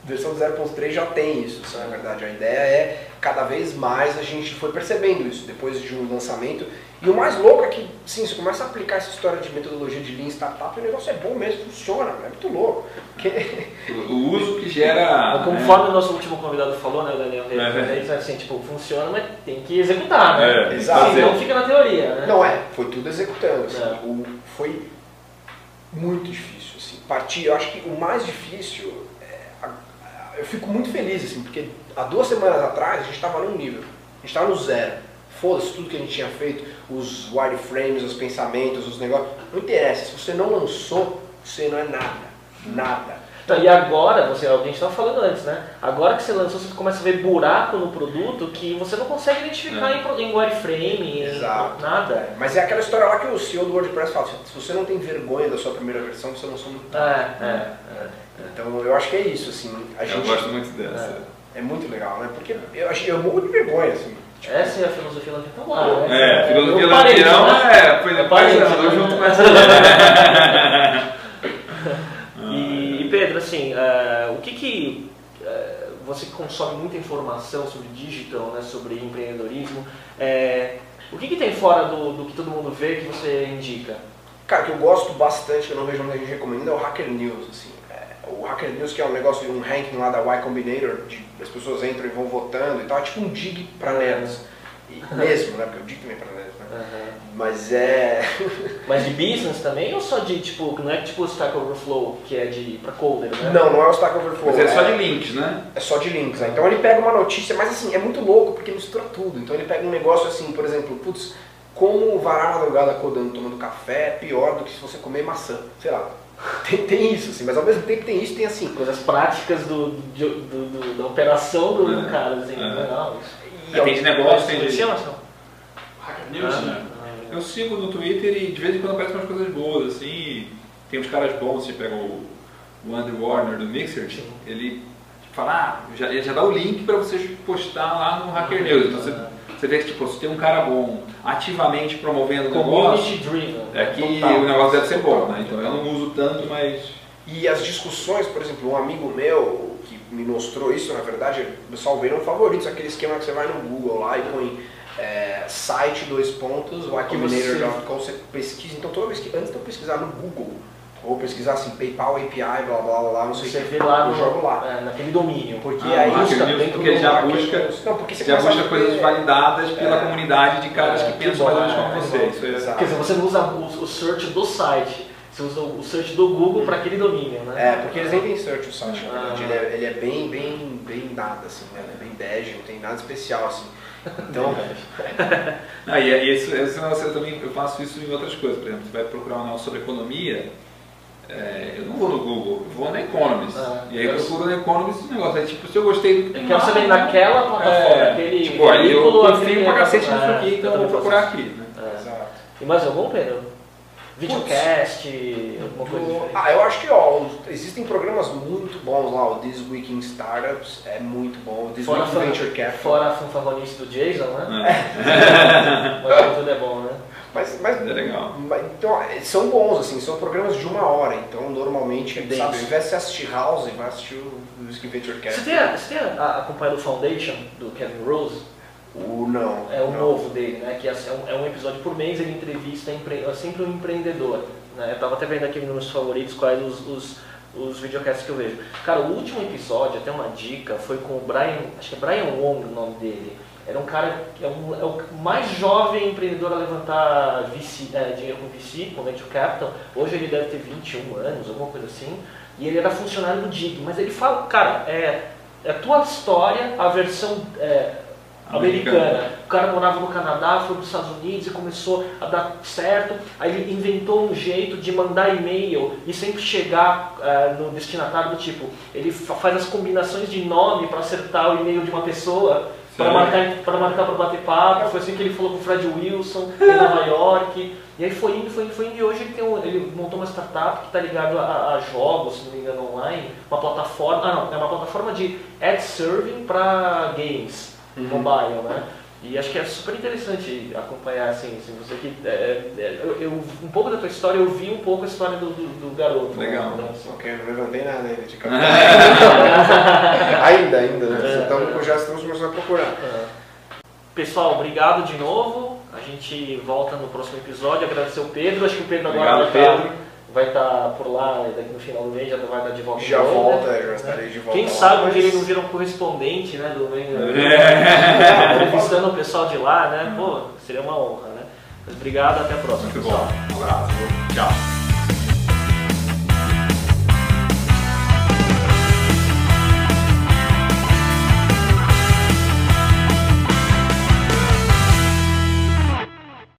versão 0.3 já tem isso, isso é verdade. A ideia é, cada vez mais a gente foi percebendo isso depois de um lançamento. E o mais louco é que, sim, você começa a aplicar essa história de metodologia de Lean Startup e o negócio é bom mesmo, funciona, é muito louco. Porque O uso que gera. Conforme o nosso último convidado falou, né, o Daniel É. Reis, assim, tipo, funciona, mas tem que executar, né? É, Exato. Senão fica na teoria, né? Não é, foi tudo executando. assim, É. o- foi muito difícil. Assim, partir, eu acho que o mais difícil, é, eu fico muito feliz, assim, porque há duas semanas atrás a gente estava num nível, a gente estava no zero. Foda-se tudo que a gente tinha feito, os wireframes, os pensamentos, os negócios. Não interessa, se você não lançou, você não é nada. Nada. Então, e agora, você, é o que a gente estava falando antes, né? Agora que você lançou, você começa a ver buraco no produto que você não consegue identificar É. em, pro- em wireframe, em Exato. nada. É, mas é aquela história lá que o CEO do WordPress fala, se você não tem vergonha da sua primeira versão, você não sou muito. É, é, é. Então eu acho que é isso, assim. A Eu gente, gosto muito dessa. É muito legal, né? Porque eu, achei, eu morro de vergonha, assim. Tipo, Essa é a filosofia lampião lá, né? É, filosofia Eu parei, lampião né? é, foi Eu depois andou né? junto com essa. E, e, Pedro, assim, é, o que que é, você consome muita informação sobre digital, né, sobre empreendedorismo, é, o que que tem fora do, do que todo mundo vê que você indica? Cara, que eu gosto bastante, que eu não vejo muita gente recomendando, é o Hacker News, assim. É, o Hacker News, que é um negócio, um ranking lá da Y Combinator, de, as pessoas entram e vão votando e tal, é tipo um dig pra nerds. E, mesmo, né? Porque o dig também é pra nerds, né? Mas é... Mas de business também ou só de tipo, não é tipo o Stack Overflow que é de pra coder, né? Não, não é o Stack Overflow. Mas é só de links, né? É só de links, né? Então ele pega uma notícia, mas assim, é muito louco porque mistura tudo. Então ele pega um negócio assim, por exemplo, putz, como varar a madrugada codando, tomando café é pior do que se você comer maçã. Sei lá. Tem, tem isso, assim, mas ao mesmo tempo tem isso tem assim. Coisas práticas do, do- do- da operação do É, cara, assim, é. legal isso. E É, tem de negócio, tem de. Marcelo? Hacker News? Ah, Eu sigo no Twitter e de vez em quando aparecem umas coisas boas, assim. Tem uns caras bons, você pega o, o Andrew Warner do Mixer, Sim. ele fala, ah, já, ele já dá o link para você postar lá no Hacker News. Então você, você vê que tipo, se tem um cara bom ativamente promovendo o negócio, driven. é que total. o negócio deve ser bom, né? Então eu não uso tanto, mas. E as discussões, por exemplo, um amigo meu que me mostrou isso, na verdade, eu salvei no favoritos, aquele esquema que você vai no Google lá e põe é, site, dois pontos, ycombinator.com, você pesquisa. Então toda vez que, antes de eu pesquisar no Google, ou pesquisar assim, PayPal API, blá blá blá, não sei o Você que, vê lá eu no, jogo lá. é, naquele domínio. Porque Ah, aí Hacker busca dentro porque ele do já busca-. Não, porque você Já busca coisas ver- validadas pela É. comunidade de caras que É, pensam que mais ou menos como é, você. que Isso é-. Quer dizer, você não usa o, o search do site, você usa o search do Google para aquele domínio, né? É, porque eles nem têm search o site, na verdade. Ah. Ele é, ele é bem, bem, bem nada, assim, né? Ele é bem bege, não tem nada especial, assim. Então, Ah, e, e esse, esse negócio eu também eu faço isso em outras coisas. Por exemplo, você vai procurar um negócio sobre economia, é, eu não vou no Google, eu vou na Economist. Ah, e aí eu procuro na Economist esse negócio. Aí, tipo, se eu gostei do. Eu quero saber naquela plataforma, É, aquele tipo, aí eu confio aquele- pra cacete nisso É, aqui, então eu vou procurar aqui. Né? É. exato. E mais algum, Pedro? Videocast, alguma coisa Do- diferente? Ah, eu acho que ó, existem programas muito bons lá, o This Week in Startups é muito bom, o This Fora, Week a in Venture Capital. fora a fanfarronice do Jason, né? É. Mas o conteúdo é bom, né? Mas, mas, É legal. mas- então, é, são bons, assim, são programas de uma hora, então normalmente, Denso. sabe, ao invés de você assistir House, vai assistir o in Venture Você Capital. tem, a- você tem acompanhado o Foundation do Kevin Rose? O não. É o não. novo dele, né? Que é um, é um episódio por mês, ele entrevista empre- é sempre um empreendedor. Né? Eu tava até vendo aqui nos meus favoritos quais os, os, os videocasts que eu vejo. Cara, o último episódio, até uma dica, foi com o Brian, acho que é Brian Wong o nome dele. Era um cara que é, um, é o mais jovem empreendedor a levantar VC, é, dinheiro com VC, com Venture Capital. Hoje ele deve ter 21 anos, alguma coisa assim. E ele era funcionário do DIG. Mas ele fala, cara, é, é a tua história, a versão é, americana. O cara morava no Canadá, foi para os Estados Unidos e começou a dar certo. Aí ele inventou um jeito de mandar e-mail e sempre chegar uh, no destinatário do tipo, ele faz as combinações de nome para acertar o e-mail de uma pessoa para marcar para marcar para bater papo. Foi assim que ele falou com o Fred Wilson em Nova York. E aí foi indo, foi indo, foi indo. E hoje ele, tem um, ele montou uma startup que está ligado a, a, jogos, se não me engano, online. Uma plataforma, ah não, é uma plataforma de ad serving para games uhum. mobile, né? E acho que é super interessante acompanhar, assim, assim você que, é, é, eu, eu, um pouco da tua história, eu vi um pouco a história do, do, do garoto. Legal. Né? Ok, não levantei nada ainda de cabeça. ainda, ainda, né? É, então já estamos começando a procurar. É. Pessoal, obrigado de novo. A gente volta no próximo episódio. Agradecer o Pedro. Acho que o Pedro agora obrigado, vai Pedro. Vai estar por lá daqui no final do mês, já vai estar de volta. Já volta, né? já estarei de volta. Quem sabe mas... ele não vira um correspondente, né, do é. entrevistando o pessoal de lá, né? Pô, seria uma honra, né? Mas obrigado, até a próxima, Muito pessoal. bom. Um abraço. Tchau.